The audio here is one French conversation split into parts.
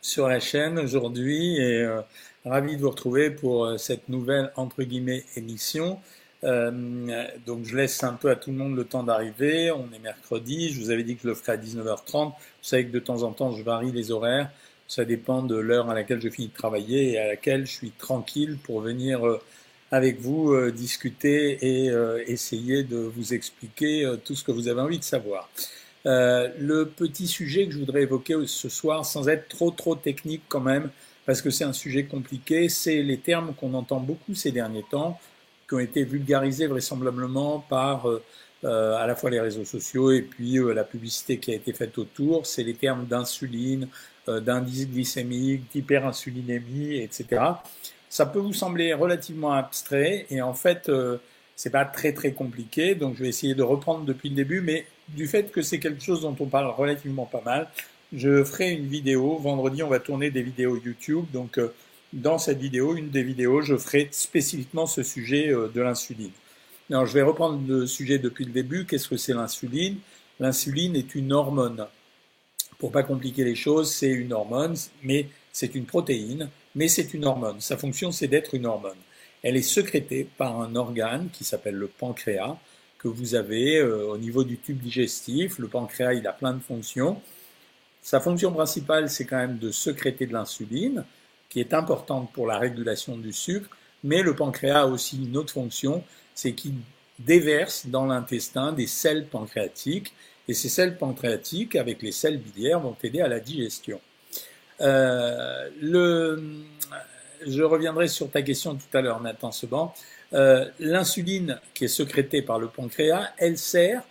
sur la chaîne aujourd'hui et euh, ravi de vous retrouver pour euh, cette nouvelle entre guillemets émission. Euh, donc je laisse un peu à tout le monde le temps d'arriver. On est mercredi. Je vous avais dit que je le ferai à 19h30. Vous savez que de temps en temps je varie les horaires. Ça dépend de l'heure à laquelle je finis de travailler et à laquelle je suis tranquille pour venir avec vous discuter et essayer de vous expliquer tout ce que vous avez envie de savoir. Euh, le petit sujet que je voudrais évoquer ce soir, sans être trop trop technique quand même, parce que c'est un sujet compliqué, c'est les termes qu'on entend beaucoup ces derniers temps, qui ont été vulgarisés vraisemblablement par euh, euh à la fois les réseaux sociaux et puis euh, la publicité qui a été faite autour. C'est les termes d'insuline, d'indice glycémique, d'hyperinsulinémie, etc. Ça peut vous sembler relativement abstrait et en fait c'est pas très très compliqué, donc je vais essayer de reprendre depuis le début, mais du fait que c'est quelque chose dont on parle relativement pas mal, je ferai une vidéo. Vendredi, on va tourner des vidéos YouTube, donc euh, dans cette vidéo, une des vidéos, je ferai spécifiquement ce sujet euh, de l'insuline. Alors, je vais reprendre le sujet depuis le début. Qu'est-ce que c'est l'insuline? L'insuline est une hormone. Pour pas compliquer les choses, c'est une hormone, mais c'est une protéine, mais c'est une hormone. Sa fonction, c'est d'être une hormone. Elle est sécrétée par un organe qui s'appelle le pancréas, que vous avez euh, au niveau du tube digestif. Le pancréas, il a plein de fonctions. Sa fonction principale, c'est quand même de sécréter de l'insuline, qui est importante pour la régulation du sucre, mais le pancréas a aussi une autre fonction, c'est qu'il déverse dans l'intestin des sels pancréatiques, et ces sels pancréatiques, avec les sels biliaires, vont aider à la digestion. Euh, le, je reviendrai sur ta question tout à l'heure, Nathan Seban. Euh, l'insuline qui est sécrétée par le pancréas, elle sert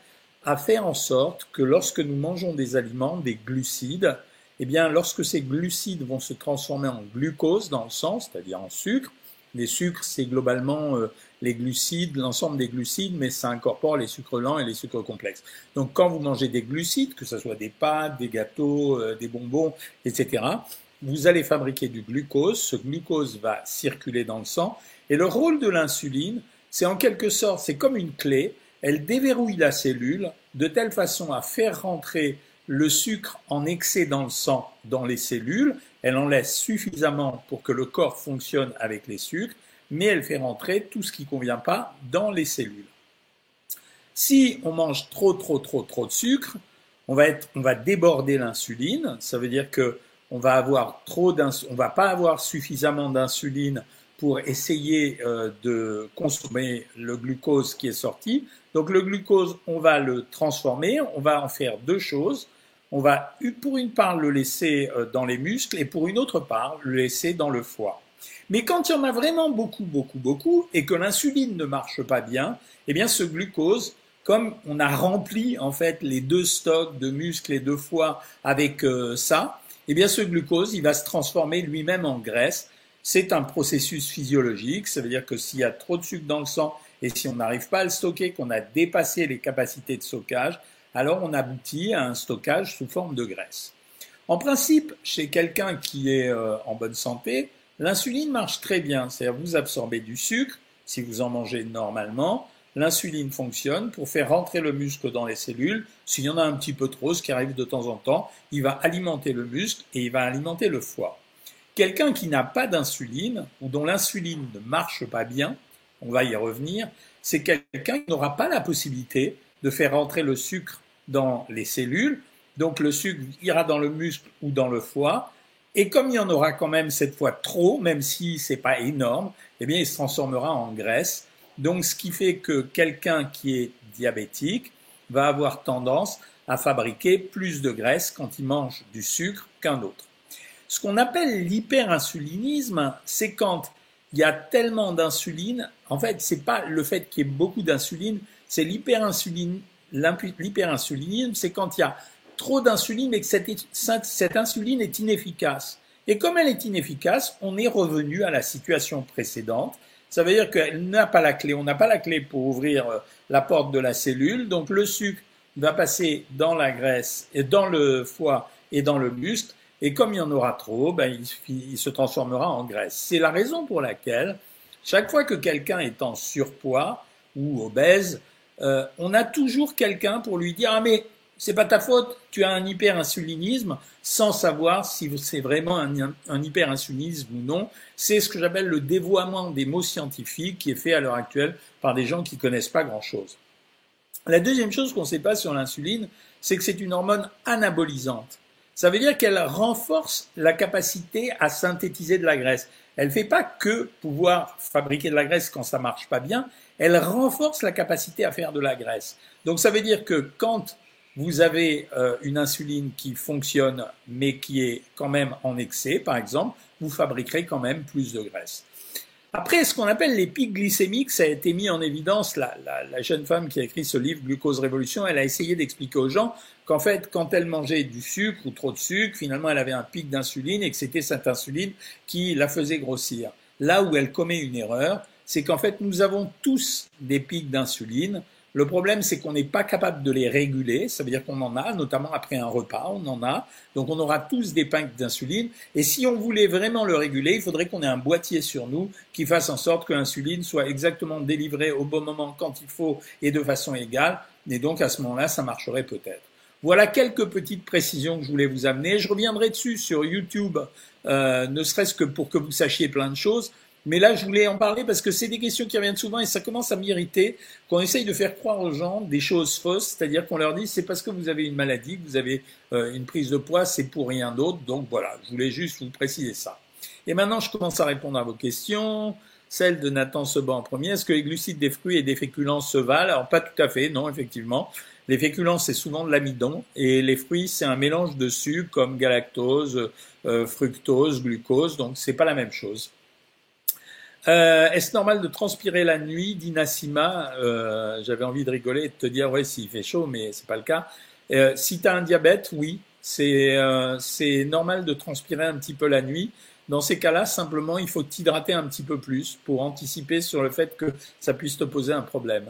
à faire en sorte que lorsque nous mangeons des aliments, des glucides, eh bien, lorsque ces glucides vont se transformer en glucose dans le sang, c'est-à-dire en sucre, les sucres, c'est globalement euh, les glucides, l'ensemble des glucides, mais ça incorpore les sucres lents et les sucres complexes. Donc, quand vous mangez des glucides, que ce soit des pâtes, des gâteaux, euh, des bonbons, etc., vous allez fabriquer du glucose. Ce glucose va circuler dans le sang. Et le rôle de l'insuline, c'est en quelque sorte, c'est comme une clé. Elle déverrouille la cellule de telle façon à faire rentrer le sucre en excès dans le sang dans les cellules. Elle en laisse suffisamment pour que le corps fonctionne avec les sucres, mais elle fait rentrer tout ce qui ne convient pas dans les cellules. Si on mange trop, trop, trop, trop de sucre, on va, être, on va déborder l'insuline. Ça veut dire que on va avoir trop on va pas avoir suffisamment d'insuline pour essayer euh, de consommer le glucose qui est sorti. Donc le glucose, on va le transformer, on va en faire deux choses. On va pour une part le laisser euh, dans les muscles et pour une autre part le laisser dans le foie. Mais quand il y en a vraiment beaucoup, beaucoup, beaucoup et que l'insuline ne marche pas bien, eh bien ce glucose, comme on a rempli en fait les deux stocks de muscles et de foie avec euh, ça, eh bien ce glucose, il va se transformer lui-même en graisse. C'est un processus physiologique, ça veut dire que s'il y a trop de sucre dans le sang et si on n'arrive pas à le stocker, qu'on a dépassé les capacités de stockage, alors on aboutit à un stockage sous forme de graisse. En principe, chez quelqu'un qui est euh, en bonne santé, l'insuline marche très bien, c'est-à-dire vous absorbez du sucre si vous en mangez normalement, l'insuline fonctionne pour faire rentrer le muscle dans les cellules. S'il y en a un petit peu trop, ce qui arrive de temps en temps, il va alimenter le muscle et il va alimenter le foie. Quelqu'un qui n'a pas d'insuline ou dont l'insuline ne marche pas bien, on va y revenir, c'est quelqu'un qui n'aura pas la possibilité de faire rentrer le sucre dans les cellules. Donc le sucre ira dans le muscle ou dans le foie. Et comme il y en aura quand même cette fois trop, même si c'est pas énorme, eh bien il se transformera en graisse donc, ce qui fait que quelqu'un qui est diabétique va avoir tendance à fabriquer plus de graisse quand il mange du sucre qu'un autre. Ce qu'on appelle l'hyperinsulinisme, c'est quand il y a tellement d'insuline. En fait, c'est pas le fait qu'il y ait beaucoup d'insuline, c'est l'hyperinsulinisme. L'hyperinsulinisme, c'est quand il y a trop d'insuline et que cette insuline est inefficace. Et comme elle est inefficace, on est revenu à la situation précédente, ça veut dire qu'elle n'a pas la clé. On n'a pas la clé pour ouvrir euh, la porte de la cellule. Donc le sucre va passer dans la graisse et dans le foie et dans le muscle. Et comme il y en aura trop, ben, il, se transformera en graisse. C'est la raison pour laquelle chaque fois que quelqu'un est en surpoids ou obèse, euh, on a toujours quelqu'un pour lui dire ah mais c'est pas ta faute, tu as un hyperinsulinisme sans savoir si c'est vraiment un, hyperinsulinisme ou non. C'est ce que j'appelle le dévoiement des mots scientifiques qui est fait à l'heure actuelle par des gens qui connaissent pas grand chose. La deuxième chose qu'on ne sait pas sur l'insuline, c'est que c'est une hormone anabolisante. Ça veut dire qu'elle renforce la capacité à synthétiser de la graisse. Elle ne fait pas que pouvoir fabriquer de la graisse quand ça marche pas bien, elle renforce la capacité à faire de la graisse. Donc ça veut dire que quand vous avez euh, une insuline qui fonctionne mais qui est quand même en excès, par exemple, vous fabriquerez quand même plus de graisse. Après, ce qu'on appelle les pics glycémiques, ça a été mis en évidence. La, la, jeune femme qui a écrit ce livre, Glucose Révolution, elle a essayé d'expliquer aux gens qu'en fait, quand elle mangeait du sucre ou trop de sucre, finalement, elle avait un pic d'insuline et que c'était cette insuline qui la faisait grossir. Là où elle commet une erreur, c'est qu'en fait, nous avons tous des pics d'insuline. Le problème, c'est qu'on n'est pas capable de les réguler. Ça veut dire qu'on en a, notamment après un repas, on en a. Donc on aura tous des pics d'insuline. Et si on voulait vraiment le réguler, il faudrait qu'on ait un boîtier sur nous qui fasse en sorte que l'insuline soit exactement délivrée au bon moment quand il faut et de façon égale. Et donc à ce moment-là, ça marcherait peut-être. Voilà quelques petites précisions que je voulais vous amener. Je reviendrai dessus sur YouTube, euh, ne serait-ce que pour que vous sachiez plein de choses. Mais là, je voulais en parler parce que c'est des questions qui reviennent souvent et ça commence à m'irriter qu'on essaye de faire croire aux gens des choses fausses, c'est-à-dire qu'on leur dit c'est parce que vous avez une maladie, que vous avez euh, une prise de poids, c'est pour rien d'autre. Donc voilà, je voulais juste vous préciser ça. Et maintenant, je commence à répondre à vos questions. Celle de Nathan Seban en premier. Est-ce que les glucides des fruits et des féculents se valent? Alors pas tout à fait, non, effectivement. Les féculents, c'est souvent de l'amidon et les fruits, c'est un mélange de sucre comme galactose, euh, fructose, glucose, donc c'est pas la même chose. Euh, Est-ce normal de transpirer la nuit dit Nassima. Euh, J'avais envie de rigoler et de te dire, ouais, s'il fait chaud, mais c'est pas le cas. Euh, si tu as un diabète, oui, euh, c'est normal de transpirer un petit peu la nuit. Dans ces cas-là, simplement, il faut t'hydrater un petit peu plus pour anticiper sur le fait que ça puisse te poser un problème.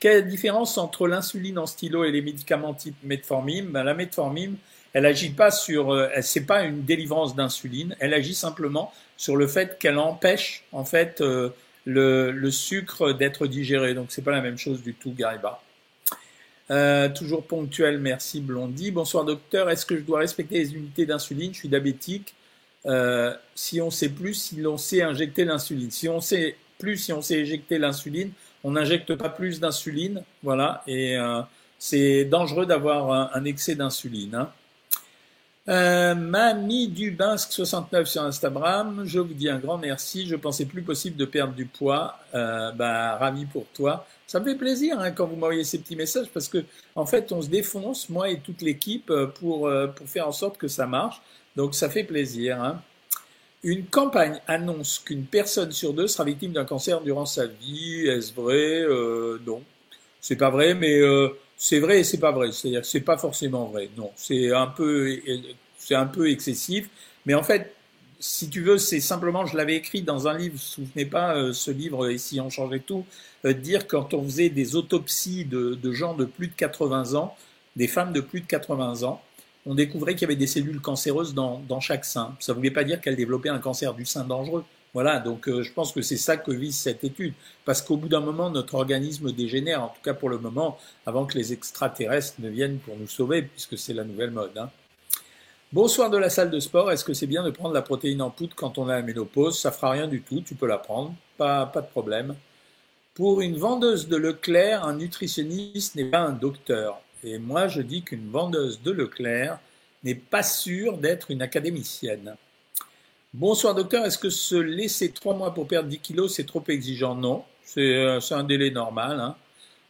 Quelle différence entre l'insuline en stylo et les médicaments type metformine? Ben, La metformine, elle agit pas sur, euh, c'est pas une délivrance d'insuline, elle agit simplement sur le fait qu'elle empêche en fait euh, le, le, sucre d'être digéré. Donc c'est pas la même chose du tout, Gariba. Euh, toujours ponctuel, merci Blondie. Bonsoir docteur, est-ce que je dois respecter les unités d'insuline? Je suis diabétique. Euh, si on sait plus, si l'on sait injecter l'insuline. Si on sait plus, si on sait éjecter l'insuline, on n'injecte pas plus d'insuline. Voilà, et euh, c'est dangereux d'avoir un, un, excès d'insuline. Hein. Euh, Mamie Dubinsk 69 sur Instagram, je vous dis un grand merci. Je pensais plus possible de perdre du poids. Euh, bah, ravi pour toi. Ça me fait plaisir hein, quand vous m'envoyez ces petits messages parce que en fait on se défonce moi et toute l'équipe euh, pour euh, pour faire en sorte que ça marche. Donc ça fait plaisir. Hein. Une campagne annonce qu'une personne sur deux sera victime d'un cancer durant sa vie. Est-ce vrai? Euh, Non, c'est pas vrai, mais euh, c'est vrai et c'est pas vrai. C'est-à-dire que c'est pas forcément vrai. Non, c'est un peu, c'est un peu excessif. Mais en fait, si tu veux, c'est simplement, je l'avais écrit dans un livre, vous vous souvenez pas, euh, ce livre, et si on changeait tout, euh, dire quand on faisait des autopsies de, gens de plus de 80 ans, des femmes de plus de 80 ans, on découvrait qu'il y avait des cellules cancéreuses dans, dans chaque sein. Ça ne voulait pas dire qu'elles développaient un cancer du sein dangereux. Voilà, donc euh, je pense que c'est ça que vise cette étude, parce qu'au bout d'un moment, notre organisme dégénère, en tout cas pour le moment, avant que les extraterrestres ne viennent pour nous sauver, puisque c'est la nouvelle mode. Hein. Bonsoir de la salle de sport, est-ce que c'est bien de prendre la protéine en poudre quand on a la ménopause? Ça fera rien du tout, tu peux la prendre, pas, pas de problème. Pour une vendeuse de Leclerc, un nutritionniste n'est pas un docteur. Et moi, je dis qu'une vendeuse de Leclerc n'est pas sûre d'être une académicienne. Bonsoir docteur, est-ce que se laisser trois mois pour perdre 10 kilos, c'est trop exigeant? Non, c'est euh, un délai normal. Hein.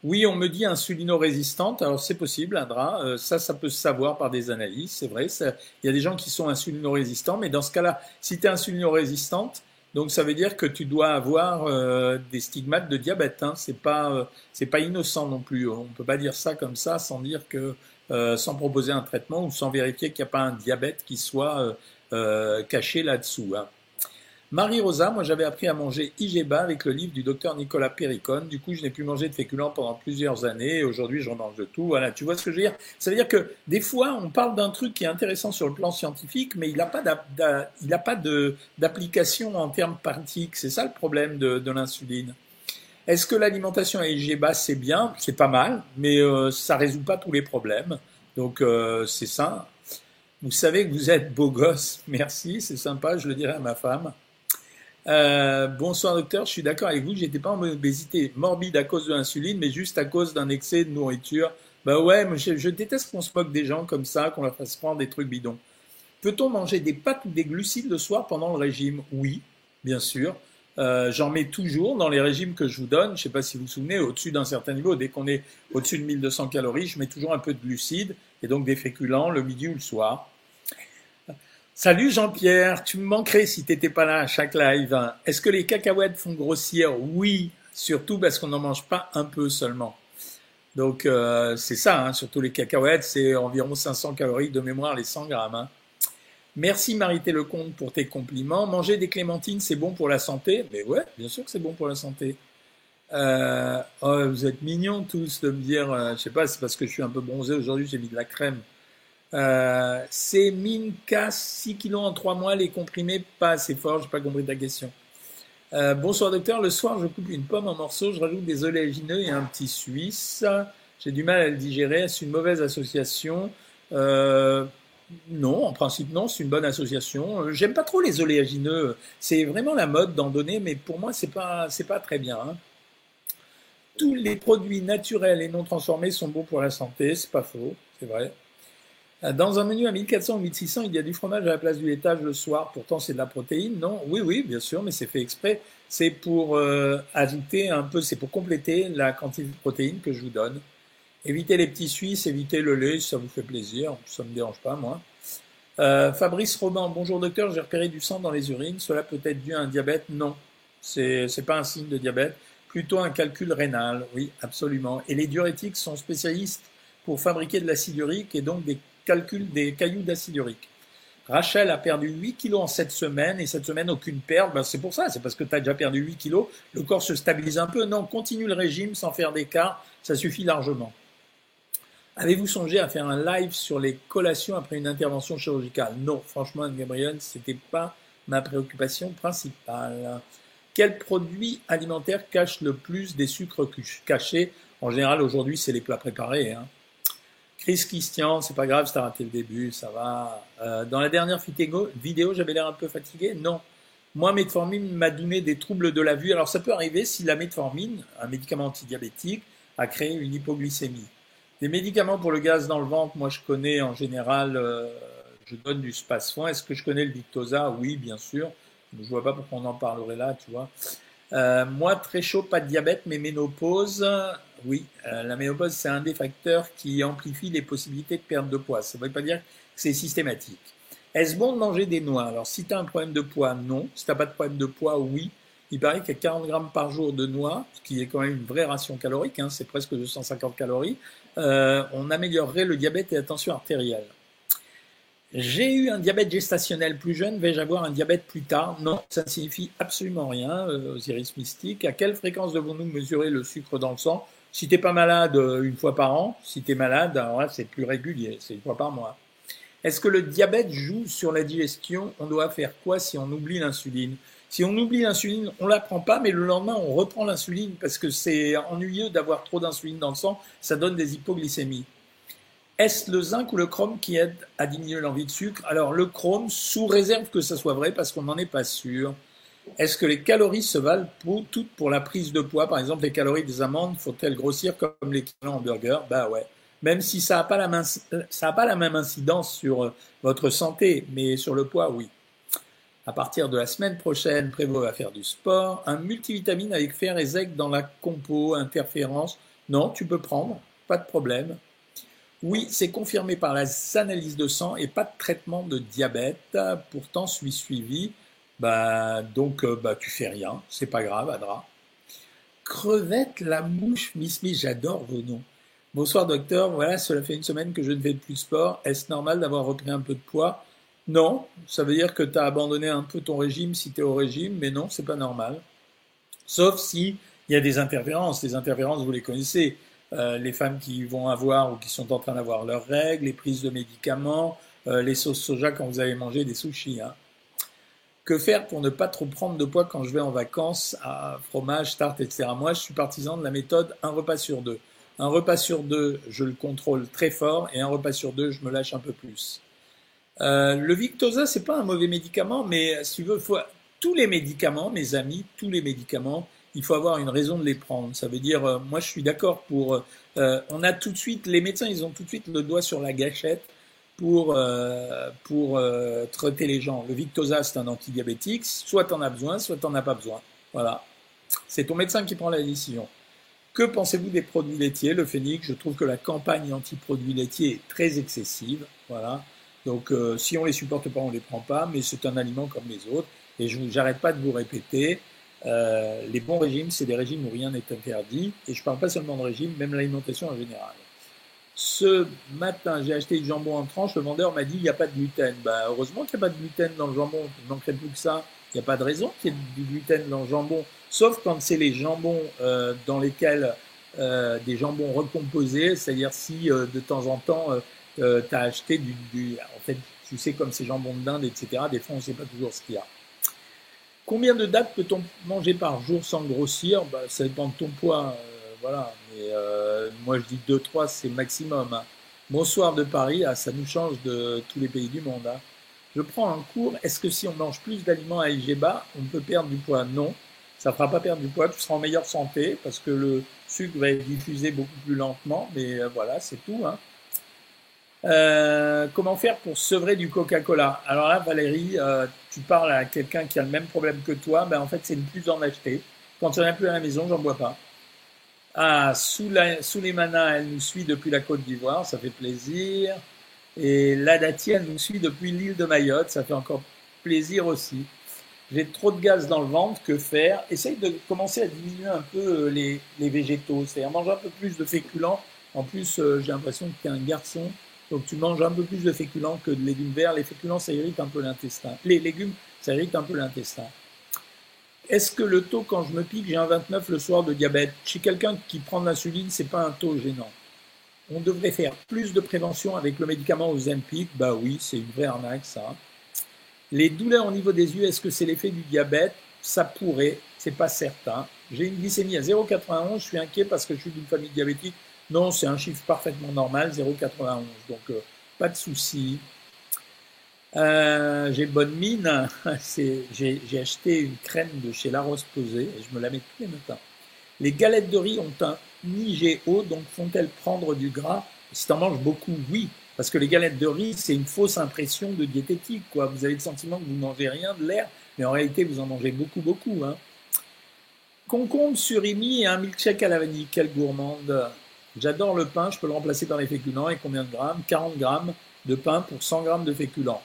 Oui, on me dit insulino-résistante, alors c'est possible, Indra, euh, ça, ça peut se savoir par des analyses, c'est vrai, il y a des gens qui sont insulino-résistants, mais dans ce cas-là, si tu es insulino-résistante, donc ça veut dire que tu dois avoir euh, des stigmates de diabète, hein. c'est pas, euh, c'est pas innocent non plus, on peut pas dire ça comme ça sans dire que, euh, sans proposer un traitement ou sans vérifier qu'il n'y a pas un diabète qui soit euh, caché là-dessous. Hein. Marie-Rosa, moi j'avais appris à manger IGBA avec le livre du docteur Nicolas Péricone. Du coup, je n'ai plus mangé de féculents pendant plusieurs années aujourd'hui j'en mange de tout. Voilà, tu vois ce que je veux dire? Ça veut dire que des fois, on parle d'un truc qui est intéressant sur le plan scientifique, mais il n'a pas d'application en termes pratiques. C'est ça le problème de, l'insuline. Est-ce que l'alimentation à IGBA c'est bien? C'est pas mal, mais euh, ça résout pas tous les problèmes. Donc c'est ça. Vous savez que vous êtes beau gosse, merci, c'est sympa, je le dirai à ma femme. bonsoir docteur, je suis d'accord avec vous, j'étais pas en obésité morbide à cause de l'insuline, mais juste à cause d'un excès de nourriture. Bah ouais, je, je déteste qu'on se moque des gens comme ça, qu'on leur fasse prendre des trucs bidons. Peut-on manger des pâtes ou des glucides le soir pendant le régime? Oui, bien sûr. Euh, j'en mets toujours dans les régimes que je vous donne. Je ne sais pas si vous vous souvenez, au-dessus d'un certain niveau, dès qu'on est au-dessus de 1200 calories, je mets toujours un peu de glucides et donc des féculents le midi ou le soir. Salut Jean-Pierre, tu me manquerais si tu n'étais pas là à chaque live. Est-ce que les cacahuètes font grossir? Oui, surtout parce qu'on n'en mange pas un peu seulement. Donc euh, c'est ça, hein, surtout les cacahuètes, c'est environ 500 calories de mémoire les 100 grammes. Hein. Merci Marité Lecomte pour tes compliments. Manger des clémentines, c'est bon pour la santé? Mais ouais, bien sûr que c'est bon pour la santé. Euh, oh, vous êtes mignons tous de me dire, euh, je sais pas, c'est parce que je suis un peu bronzé aujourd'hui, j'ai mis de la crème. Euh, c'est casse 6 kilos en 3 mois, les comprimés pas assez fort, j'ai pas compris ta question. Euh, bonsoir docteur, le soir je coupe une pomme en morceaux, je rajoute des oléagineux et un petit suisse. J'ai du mal à le digérer, c'est une mauvaise association? Euh, non, en principe non, c'est une bonne association. Euh, j'aime pas trop les oléagineux. C'est vraiment la mode d'en donner, mais pour moi c'est pas c'est pas très bien. Hein. Tous les produits naturels et non transformés sont bons pour la santé, c'est pas faux, c'est vrai. Dans un menu à 1400 ou 1600, il y a du fromage à la place du laitage le soir. Pourtant, c'est de la protéine, non? Oui, oui, bien sûr, mais c'est fait exprès. C'est pour euh, ajouter un peu, c'est pour compléter la quantité de protéines que je vous donne. Évitez les petits Suisses, évitez le lait, ça vous fait plaisir, ça ne me dérange pas, moi. Euh, Fabrice Roman, bonjour docteur, j'ai repéré du sang dans les urines, cela peut être dû à un diabète? Non, c'est n'est pas un signe de diabète, plutôt un calcul rénal, oui, absolument. Et les diurétiques sont spécialistes pour fabriquer de l'acide urique et donc des calculs des cailloux d'acide urique. Rachel a perdu 8 kilos en cette semaine et cette semaine aucune perte. Ben, c'est pour ça, c'est parce que tu as déjà perdu 8 kilos. Le corps se stabilise un peu. Non, continue le régime sans faire d'écart, ça suffit largement. Avez-vous songé à faire un live sur les collations après une intervention chirurgicale? Non, franchement, Anne-Gabrielle, ce n'était pas ma préoccupation principale. Quel produit alimentaire cache le plus des sucres cachés? En général, aujourd'hui, c'est les plats préparés. Hein. Chris Christian, c'est pas grave, c'est raté le début, ça va. Euh, dans la dernière vidéo, j'avais l'air un peu fatigué Non. Moi, metformine m'a donné des troubles de la vue. Alors, ça peut arriver si la metformine, un médicament antidiabétique, a créé une hypoglycémie. Des médicaments pour le gaz dans le ventre, moi je connais en général, euh, je donne du spasfon. Est-ce que je connais le Victoza? Oui, bien sûr. Je vois pas pourquoi on en parlerait là, tu vois. Euh, moi, très chaud, pas de diabète, mais ménopause, oui. Euh, la ménopause, c'est un des facteurs qui amplifie les possibilités de perte de poids. Ça ne veut pas dire que c'est systématique. Est-ce bon de manger des noix? Alors, si tu as un problème de poids, non. Si tu n'as pas de problème de poids, oui. Il paraît a 40 grammes par jour de noix, ce qui est quand même une vraie ration calorique, hein, c'est presque 250 calories, euh, on améliorerait le diabète et la tension artérielle. J'ai eu un diabète gestationnel plus jeune, vais-je avoir un diabète plus tard? Non, ça ne signifie absolument rien, euh, Osiris Mystique. À quelle fréquence devons-nous mesurer le sucre dans le sang? Si tu n'es pas malade euh, une fois par an, si tu es malade, c'est plus régulier, c'est une fois par mois. Est-ce que le diabète joue sur la digestion? On doit faire quoi si on oublie l'insuline? Si on oublie l'insuline, on la prend pas, mais le lendemain, on reprend l'insuline parce que c'est ennuyeux d'avoir trop d'insuline dans le sang, ça donne des hypoglycémies. Est-ce le zinc ou le chrome qui aide à diminuer l'envie de sucre? Alors le chrome, sous réserve que ça soit vrai, parce qu'on n'en est pas sûr. Est-ce que les calories se valent toutes pour la prise de poids? Par exemple, les calories des amandes, faut-elles grossir comme les en hamburger Bah ouais. Même si ça n'a pas, la même incidence sur euh, votre santé, mais sur le poids, oui. À partir de la semaine prochaine, Prévost va faire du sport. Un multivitamine avec fer et zinc dans la compo, interférence. Non, tu peux prendre, pas de problème. Oui, c'est confirmé par les analyses de sang et pas de traitement de diabète. Pourtant, suis suivi. Bah, donc, euh, bah, tu fais rien. C'est pas grave, Adra. Crevette, la mouche, Miss Miss, j'adore vos noms. Bonsoir, docteur. Voilà, cela fait une semaine que je ne fais plus de sport. Est-ce normal d'avoir repris un peu de poids? Non, ça veut dire que tu as abandonné un peu ton régime si tu es au régime, mais non, c'est pas normal. Sauf si il y a des interférences. Les interférences, vous les connaissez. Euh, les femmes qui vont avoir ou qui sont en train d'avoir leurs règles, les prises de médicaments, euh, les sauces soja quand vous avez mangé des sushis. Hein. Que faire pour ne pas trop prendre de poids quand je vais en vacances à fromage, tarte, etc. Moi, je suis partisan de la méthode un repas sur deux. Un repas sur deux, je le contrôle très fort, et un repas sur deux, je me lâche un peu plus. Euh, le Victoza, c'est pas un mauvais médicament, mais si tu veux, faut, tous les médicaments, mes amis, tous les médicaments, il faut avoir une raison de les prendre. Ça veut dire, euh, moi, je suis d'accord pour. Euh, on a tout de suite, les médecins, ils ont tout de suite le doigt sur la gâchette pour euh, pour traiter les gens. Le Victoza, c'est un antidiabétique. Soit tu en as besoin, soit tu n'en as pas besoin. Voilà. C'est ton médecin qui prend la décision. Que pensez-vous des produits laitiers? Le phénix, je trouve que la campagne anti-produits laitiers est très excessive. Voilà. Donc, euh, si on les supporte pas, on les prend pas, mais c'est un aliment comme les autres. Et je n'arrête pas de vous répéter, euh, les bons régimes, c'est des régimes où rien n'est interdit. Et je parle pas seulement de régime, même l'alimentation en général. Ce matin, j'ai acheté du jambon en tranche. Le vendeur m'a dit il n'y a pas de gluten. Bah, heureusement qu'il n'y a pas de gluten dans le jambon. Il manquerait plus que ça. Il n'y a pas de raison qu'il y ait du gluten dans le jambon, sauf quand c'est les jambons euh, dans lesquels euh, des jambons recomposés, c'est-à-dire si euh, de temps en temps tu as acheté du, du, En fait, tu sais, comme ces jambons de dinde, etc., des fois, on ne sait pas toujours ce qu'il y a. Combien de dates peut-on manger par jour sans grossir? Bah, Ça dépend de ton poids. Voilà. Mais euh, moi, je dis 2-3, c'est maximum. Hein. Bonsoir de Paris, ah, ça nous change de tous les pays du monde. Hein. Je prends un cours. Est-ce que si on mange plus d'aliments à IG on peut perdre du poids? Non. Ça ne fera pas perdre du poids. Tu seras en meilleure santé parce que le sucre va être diffusé beaucoup plus lentement. Mais euh, voilà, c'est tout. Hein. Euh, comment faire pour sevrer du Coca-Cola? Alors là, Valérie, tu parles à quelqu'un qui a le même problème que toi. Ben, en fait, c'est ne plus en acheter. Quand il n'y en plus à la maison, j'en bois pas. Ah, manas, elle nous suit depuis la Côte d'Ivoire, ça fait plaisir. Et la Dati, elle nous suit depuis l'île de Mayotte, ça fait encore plaisir aussi. J'ai trop de gaz dans le ventre, que faire? Essaye de commencer à diminuer un peu euh, les, les végétaux, c'est-à-dire manger un peu plus de féculents. En plus, j'ai l'impression que tu es un garçon donc tu manges un peu plus de féculents que de légumes verts. Les féculents, ça irrite un peu l'intestin. Les légumes, ça irrite un peu l'intestin. Est-ce que le taux, quand je me pique, j'ai un 29 le soir de diabète? Chez quelqu'un qui prend de l'insuline, c'est pas un taux gênant. On devrait faire plus de prévention avec le médicament Ozempic. Bah oui, c'est une vraie arnaque ça. Les douleurs au niveau des yeux, est-ce que c'est l'effet du diabète? Ça pourrait, c'est pas certain. J'ai une glycémie à 0,91, je suis inquiet parce que je suis d'une famille diabétique non, c'est un chiffre parfaitement normal, 0,91. Donc, euh, pas de souci. Euh, j'ai bonne mine. J'ai acheté une crème de chez La Rose Posée et je me la mets tous les matins. Les galettes de riz ont un IGO, donc font-elles prendre du gras? Si tu en manges beaucoup, oui. Parce que les galettes de riz, c'est une fausse impression de diététique. Quoi. Vous avez le sentiment que vous ne mangez rien de l'air, mais en réalité, vous en mangez beaucoup, beaucoup. Hein. Concombre surimi et un milkshake à la vanille. Quelle gourmande J'adore le pain, je peux le remplacer par les féculents. Et combien de grammes? 40 grammes de pain pour 100 grammes de féculents.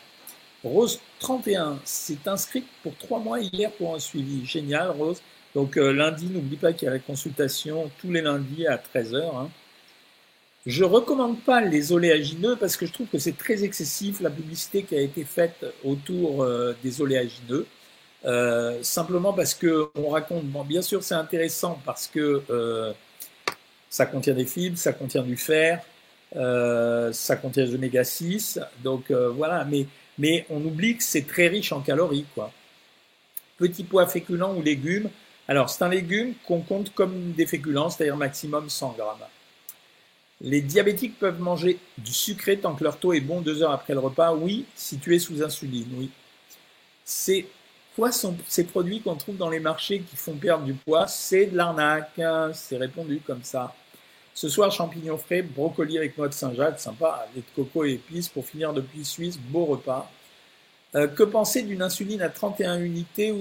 Rose 31, c'est inscrit pour 3 mois hier pour un suivi. Génial, Rose. Donc euh, lundi, n'oublie pas qu'il y a la consultation tous les lundis à 13h. Hein. Je recommande pas les oléagineux parce que je trouve que c'est très excessif la publicité qui a été faite autour euh, des oléagineux. Euh, simplement parce que on raconte, bon, bien sûr c'est intéressant parce que ça contient des fibres, ça contient du fer, ça contient des oméga 6. Donc voilà, mais, mais on oublie que c'est très riche en calories. Quoi. Petit pois féculent ou légumes. Alors c'est un légume qu'on compte comme des féculents, c'est-à-dire maximum 100 grammes. Les diabétiques peuvent manger du sucré tant que leur taux est bon deux heures après le repas. Oui, si tu es sous insuline, oui. C'est quoi sont ces produits qu'on trouve dans les marchés qui font perdre du poids? C'est de l'arnaque, hein, c'est répondu comme ça. Ce soir, champignons frais, brocoli avec noix de Saint-Jacques, sympa, lait de coco et épices pour finir depuis Suisse, beau repas. Euh, que penser d'une insuline à 31 unités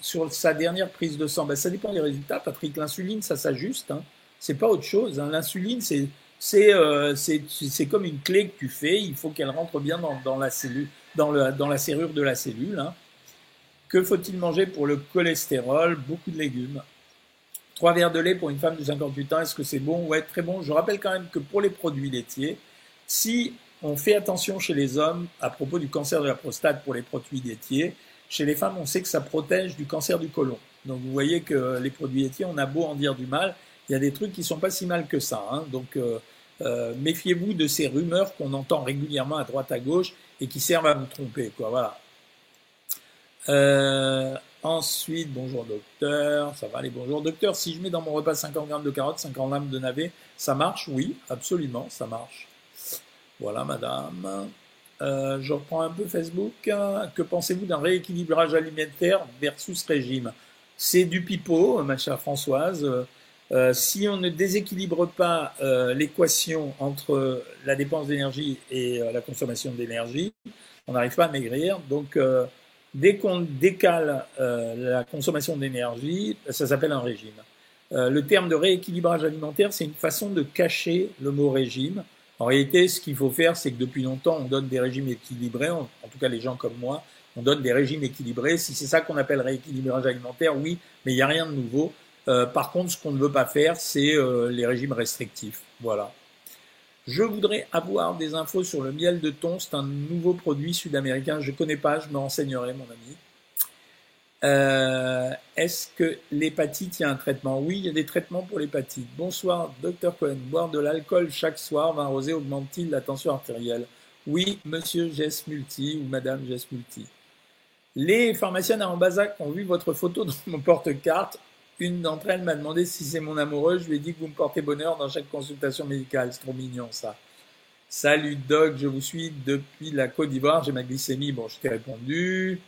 sur sa dernière prise de sang? Ben, Ça dépend des résultats, Patrick. L'insuline, ça s'ajuste. Hein. C'est pas autre chose. Hein. L'insuline, c'est euh, c'est comme une clé que tu fais. Il faut qu'elle rentre bien dans, la dans la serrure de la cellule. Hein. Que faut-il manger pour le cholestérol? Beaucoup de légumes. Trois verres de lait pour une femme de 58 ans, est-ce que c'est bon? Ouais, très bon. Je rappelle quand même que pour les produits laitiers, si on fait attention chez les hommes à propos du cancer de la prostate pour les produits laitiers, chez les femmes, on sait que ça protège du cancer du côlon. Donc vous voyez que les produits laitiers, on a beau en dire du mal, il y a des trucs qui sont pas si mal que ça. Hein. Donc euh, euh, méfiez-vous de ces rumeurs qu'on entend régulièrement à droite à gauche et qui servent à vous tromper. Voilà. Euh, Ensuite, bonjour docteur, ça va aller, bonjour docteur. Si je mets dans mon repas 50 grammes de carottes, 50 grammes de navets, ça marche? Oui, absolument, ça marche. Voilà, madame. Euh, je reprends un peu Facebook. Que pensez-vous d'un rééquilibrage alimentaire versus régime? C'est du pipeau, ma chère Françoise. Euh, si on ne déséquilibre pas euh, l'équation entre la dépense d'énergie et la consommation d'énergie, on n'arrive pas à maigrir. Donc, dès qu'on décale la consommation d'énergie, ça s'appelle un régime. le terme de rééquilibrage alimentaire, c'est une façon de cacher le mot régime. En réalité, ce qu'il faut faire, c'est que depuis longtemps, on donne des régimes équilibrés, en, tout cas les gens comme moi, on donne des régimes équilibrés. Si c'est ça qu'on appelle rééquilibrage alimentaire, oui, mais il n'y a rien de nouveau. Euh, par contre, ce qu'on ne veut pas faire, c'est euh, les régimes restrictifs. Voilà. Je voudrais avoir des infos sur le miel de thon. C'est un nouveau produit sud-américain. Je ne connais pas, je me renseignerai, mon ami. Euh, est-ce que l'hépatite, il y a un traitement? Oui, il y a des traitements pour l'hépatite. Bonsoir, docteur Cohen. Boire de l'alcool chaque soir, vin rosé, augmente-t-il la tension artérielle? Oui, monsieur Jess Multi ou madame Jess Multi. Les pharmaciennes à Ambazac ont vu votre photo dans mon porte-carte. Une d'entre elles m'a demandé si c'est mon amoureux. Je lui ai dit que vous me portez bonheur dans chaque consultation médicale. C'est trop mignon, ça. Salut Doc, je vous suis depuis la Côte d'Ivoire. J'ai ma glycémie. Bon, je t'ai répondu.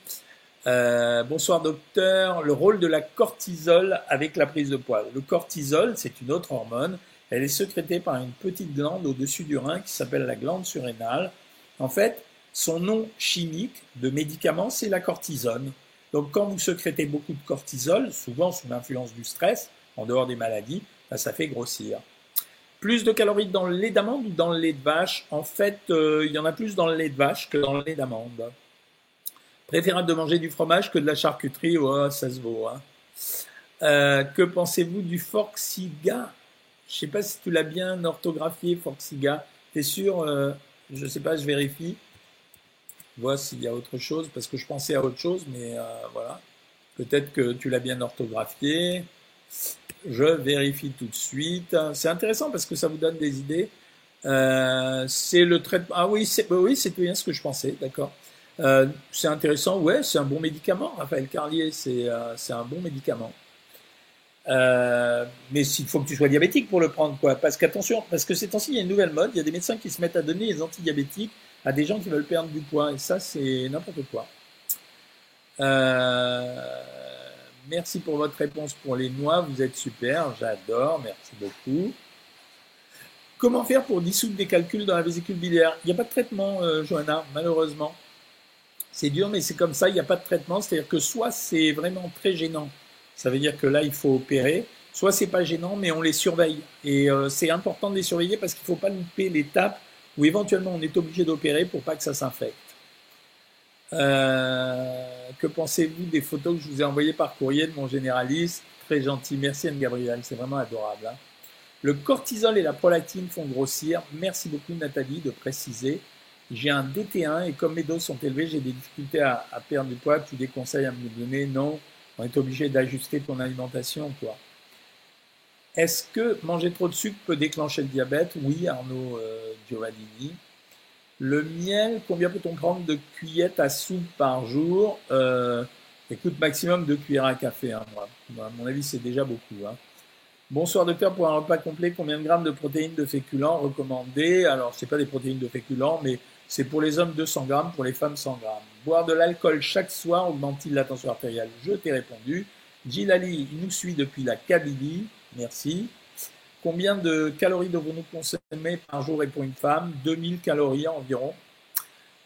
Euh, bonsoir docteur. Le rôle de la cortisol avec la prise de poids. Le cortisol, c'est une autre hormone. Elle est sécrétée par une petite glande au-dessus du rein qui s'appelle la glande surrénale. En fait, son nom chimique de médicament, c'est la cortisone. Donc quand vous sécrétez beaucoup de cortisol, souvent sous l'influence du stress, en dehors des maladies, bah, ça fait grossir. Plus de calories dans le lait d'amande ou dans le lait de vache? En fait, euh, il y en a plus dans le lait de vache que dans le lait d'amande. Préférable de manger du fromage que de la charcuterie, oh, ça se vaut. Hein. Euh, que pensez-vous du Forxiga? Je ne sais pas si tu l'as bien orthographié, Forxiga. T'es sûr euh, Je ne sais pas, je vérifie. Vois s'il y a autre chose, parce que je pensais à autre chose, mais euh, voilà. Peut-être que tu l'as bien orthographié. Je vérifie tout de suite. C'est intéressant parce que ça vous donne des idées. c'est le traitement. Ah oui, c'est bien ce que je pensais, d'accord. Euh, c'est intéressant, ouais, c'est un bon médicament, Raphaël Carlier, c'est euh, un bon médicament. Euh, mais il faut que tu sois diabétique pour le prendre, quoi. Parce qu'attention, parce que ces temps-ci, il y a une nouvelle mode, il y a des médecins qui se mettent à donner les antidiabétiques à des gens qui veulent perdre du poids, et ça, c'est n'importe quoi. merci pour votre réponse pour les noix, vous êtes super, j'adore, merci beaucoup. Comment faire pour dissoudre des calculs dans la vésicule biliaire? Il n'y a pas de traitement, Johanna, malheureusement. C'est dur, mais c'est comme ça, il n'y a pas de traitement. C'est-à-dire que soit c'est vraiment très gênant, ça veut dire que là, il faut opérer, soit c'est pas gênant, mais on les surveille. Et euh, c'est important de les surveiller parce qu'il ne faut pas louper l'étape où éventuellement on est obligé d'opérer pour pas que ça s'infecte. Euh, que pensez-vous des photos que je vous ai envoyées par courrier de mon généraliste? Très gentil, merci Anne Gabriel, c'est vraiment adorable. Hein. Le cortisol et la prolactine font grossir. Merci beaucoup Nathalie de préciser j'ai un DT1 et comme mes doses sont élevées, j'ai des difficultés à, perdre du poids. Tu des conseils à me donner? Non, on est obligé d'ajuster ton alimentation, quoi. Est-ce que manger trop de sucre peut déclencher le diabète? Oui, Arnaud euh, Giovannini. Le miel, combien peut-on prendre de cuillettes à soupe par jour? Euh, Écoute, maximum de cuillères à café. Hein, À mon avis, c'est déjà beaucoup. Hein. Bonsoir docteur, pour un repas complet, combien de grammes de protéines de féculents recommandés Alors, ce n'est pas des protéines de féculents, mais c'est pour les hommes 200 grammes, pour les femmes 100 grammes. Boire de l'alcool chaque soir augmente-t-il la tension artérielle? Je t'ai répondu. Gilali, il nous suit depuis la Kabylie. Merci. Combien de calories devons-nous consommer par jour et pour une femme? 2000 calories environ.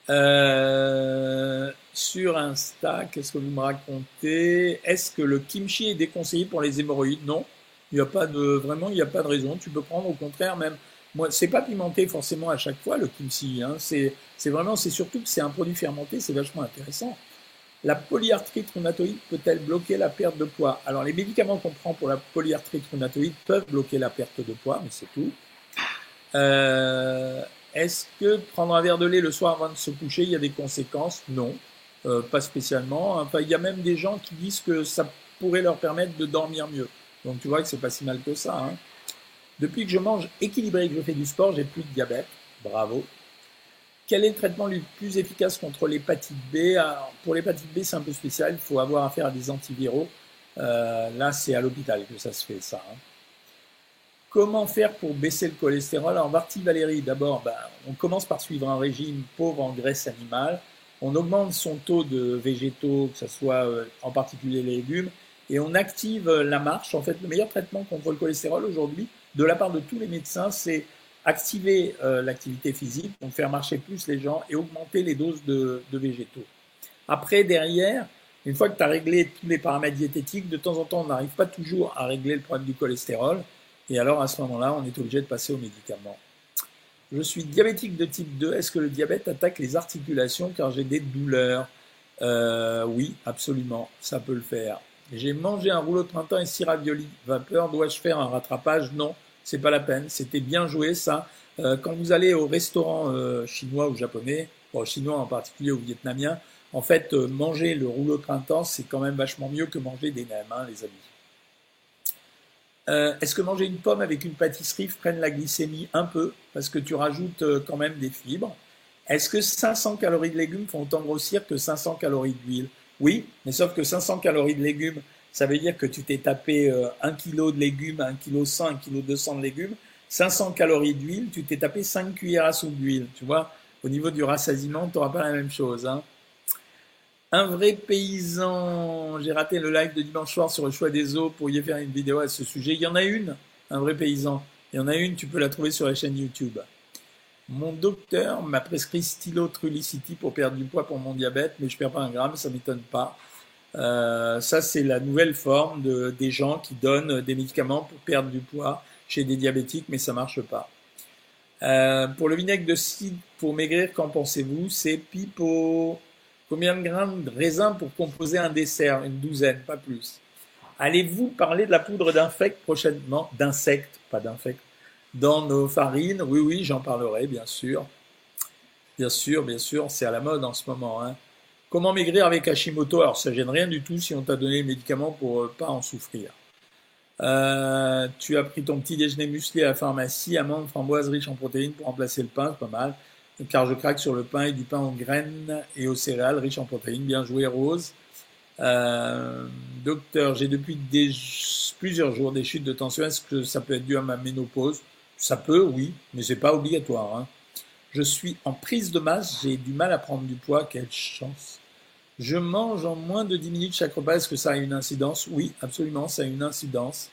Euh, sur Insta, qu'est-ce que vous me racontez? Est-ce que le kimchi est déconseillé pour les hémorroïdes? Non. Il n'y a pas de vraiment, il n'y a pas de raison. Tu peux prendre au contraire même moi, c'est pas pimenté forcément à chaque fois le kimchi. Hein. C'est, vraiment, c'est surtout que c'est un produit fermenté, c'est vachement intéressant. La polyarthrite rhumatoïde peut-elle bloquer la perte de poids? Alors, les médicaments qu'on prend pour la polyarthrite rhumatoïde peuvent bloquer la perte de poids, mais c'est tout. Euh, est-ce que prendre un verre de lait le soir avant de se coucher, il y a des conséquences? Non, euh, pas spécialement. Il y a même des gens qui disent que ça pourrait leur permettre de dormir mieux. Donc, tu vois que c'est pas si mal que ça. Hein. Depuis que je mange équilibré et que je fais du sport, j'ai plus de diabète. Bravo. Quel est le traitement le plus efficace contre l'hépatite B? Pour l'hépatite B, c'est un peu spécial. Il faut avoir affaire à des antiviraux. Euh, là, c'est à l'hôpital que ça se fait, ça. Hein. Comment faire pour baisser le cholestérol? Alors, Marty Valérie, d'abord, ben, on commence par suivre un régime pauvre en graisse animale. On augmente son taux de végétaux, que ce soit euh, en particulier les légumes, et on active la marche. En fait, le meilleur traitement contre le cholestérol aujourd'hui, de la part de tous les médecins, c'est activer euh, l'activité physique, faire marcher plus les gens et augmenter les doses de, végétaux. Après, derrière, une fois que tu as réglé tous les paramètres diététiques, de temps en temps, on n'arrive pas toujours à régler le problème du cholestérol. Et alors, à ce moment-là, on est obligé de passer aux médicaments. Je suis diabétique de type 2. Est-ce que le diabète attaque les articulations? Car j'ai des douleurs euh, Oui, absolument, ça peut le faire. J'ai mangé un rouleau de printemps et six raviolis vapeur. Dois-je faire un rattrapage? Non c'est pas la peine. C'était bien joué ça. Euh, quand vous allez au restaurant euh, chinois ou japonais, bon, chinois en particulier ou vietnamien, en fait, euh, manger le rouleau printemps, c'est quand même vachement mieux que manger des nems, hein, les amis. Est-ce que manger une pomme avec une pâtisserie freine la glycémie Un peu, parce que tu rajoutes quand même des fibres? Est-ce que 500 calories de légumes font autant grossir que 500 calories d'huile? Oui, mais sauf que 500 calories de légumes, ça veut dire que tu t'es tapé 1 euh, kg de légumes, 1 kg 100, 1 kg 200 de légumes, 500 calories d'huile, tu t'es tapé 5 cuillères à soupe d'huile. Tu vois, au niveau du rassasiement, tu n'auras pas la même chose. Hein. Un vrai paysan, j'ai raté le live de dimanche soir sur le choix des eaux, pour y faire une vidéo à ce sujet. Il y en a une, un vrai paysan. Il y en a une, tu peux la trouver sur la chaîne YouTube. Mon docteur m'a prescrit stylo Trulicity pour perdre du poids pour mon diabète, mais je perds pas un gramme, ça m'étonne pas. Euh, ça, c'est la nouvelle forme de, des gens qui donnent des médicaments pour perdre du poids chez des diabétiques, mais ça marche pas. Euh, pour le vinaigre de cidre pour maigrir, qu'en pensez-vous? C'est pipeau. Combien de grammes de raisin pour composer un dessert? Une douzaine, pas plus. Allez-vous parler de la poudre d'infecte prochainement? D'insectes, pas d'infecte. Dans nos farines? Oui, oui, j'en parlerai, bien sûr. Bien sûr, bien sûr, c'est à la mode en ce moment. Hein. Comment maigrir avec Hashimoto? Alors, ça gêne rien du tout si on t'a donné les médicaments pour euh, pas en souffrir. Euh, tu as pris ton petit déjeuner musclé à la pharmacie, amandes, framboises riches en protéines pour remplacer le pain, c'est pas mal. Car je craque sur le pain et du pain aux graines et aux céréales riches en protéines. Bien joué, Rose. Euh, docteur, j'ai depuis plusieurs jours des chutes de tension. Est-ce que ça peut être dû à ma ménopause? Ça peut, oui, mais c'est pas obligatoire. Hein. Je suis en prise de masse, j'ai du mal à prendre du poids. Quelle chance je mange en moins de 10 minutes chaque repas. Est-ce que ça a une incidence? Oui, absolument, ça a une incidence.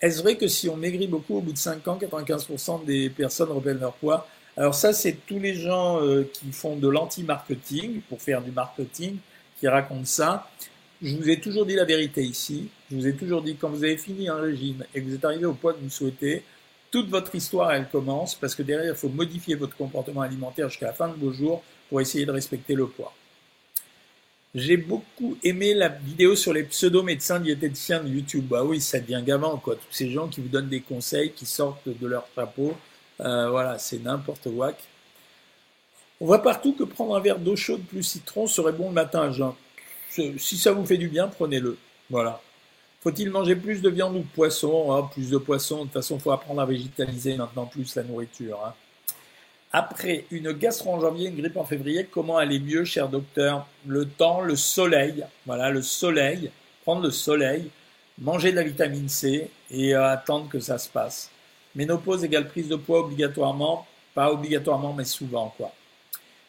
Est-ce vrai que si on maigrit beaucoup, au bout de 5 ans, 95% des personnes reprennent leur poids? Alors ça, c'est tous les gens euh, qui font de l'anti-marketing, pour faire du marketing, qui racontent ça. Je vous ai toujours dit la vérité ici. Je vous ai toujours dit, quand vous avez fini un régime et que vous êtes arrivé au poids que vous souhaitez, toute votre histoire, elle commence, parce que derrière, il faut modifier votre comportement alimentaire jusqu'à la fin de vos jours pour essayer de respecter le poids. J'ai beaucoup aimé la vidéo sur les pseudo-médecins diététiciens de YouTube. Bah oui, ça devient gavant, quoi. Tous ces gens qui vous donnent des conseils, qui sortent de leur chapeau. Euh, voilà, c'est n'importe quoi. On voit partout que prendre un verre d'eau chaude plus citron serait bon le matin. Si ça vous fait du bien, prenez-le. Voilà. Faut-il manger plus de viande ou de poisson? Oh, Plus de poisson. De toute façon, il faut apprendre à végétaliser maintenant plus la nourriture. Hein. Après une gastro en janvier, une grippe en février, comment aller mieux, cher docteur? Le temps, le soleil, voilà, le soleil, prendre le soleil, manger de la vitamine C et euh, attendre que ça se passe. Ménopause égale prise de poids obligatoirement, pas obligatoirement, mais souvent, quoi.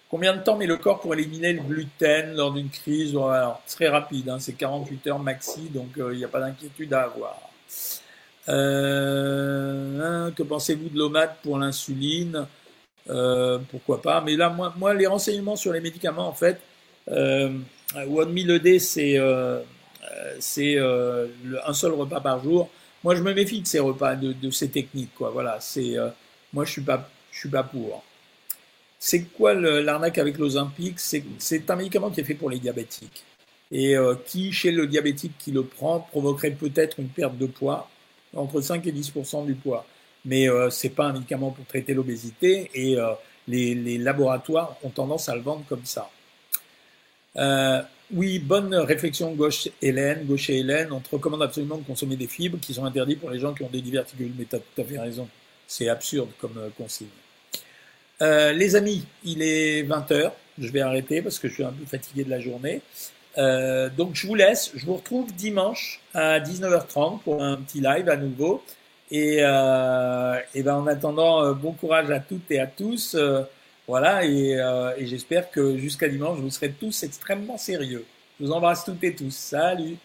Combien de temps met le corps pour éliminer le gluten lors d'une crise? Alors, très rapide, hein, c'est 48 heures maxi, donc euh, il n'y a pas d'inquiétude à avoir. Euh, hein, que pensez-vous de l'OMAD pour l'insuline? Euh, pourquoi pas. Mais là, moi, les renseignements sur les médicaments, en fait, euh, One Meal ED, c'est euh, euh, un seul repas par jour. Moi, je me méfie de ces repas, de, de ces techniques, quoi. Voilà, c'est moi, je suis pas, je suis pas pour. C'est quoi l'arnaque avec l'Ozempic? C'est un médicament qui est fait pour les diabétiques et qui, chez le diabétique qui le prend, provoquerait peut-être une perte de poids entre 5 et 10% du poids mais euh, ce n'est pas un médicament pour traiter l'obésité et euh, les, laboratoires ont tendance à le vendre comme ça. Euh, oui, bonne réflexion gauche Hélène, gauche et Hélène. On te recommande absolument de consommer des fibres qui sont interdites pour les gens qui ont des diverticules. Mais tu as tout à fait raison. C'est absurde comme consigne. les amis, il est 20h. Je vais arrêter parce que je suis un peu fatigué de la journée. donc je vous laisse. Je vous retrouve dimanche à 19h30 pour un petit live à nouveau. Et, et ben en attendant, bon courage à toutes et à tous. voilà, et, et j'espère que jusqu'à dimanche, vous serez tous extrêmement sérieux. Je vous embrasse toutes et tous. Salut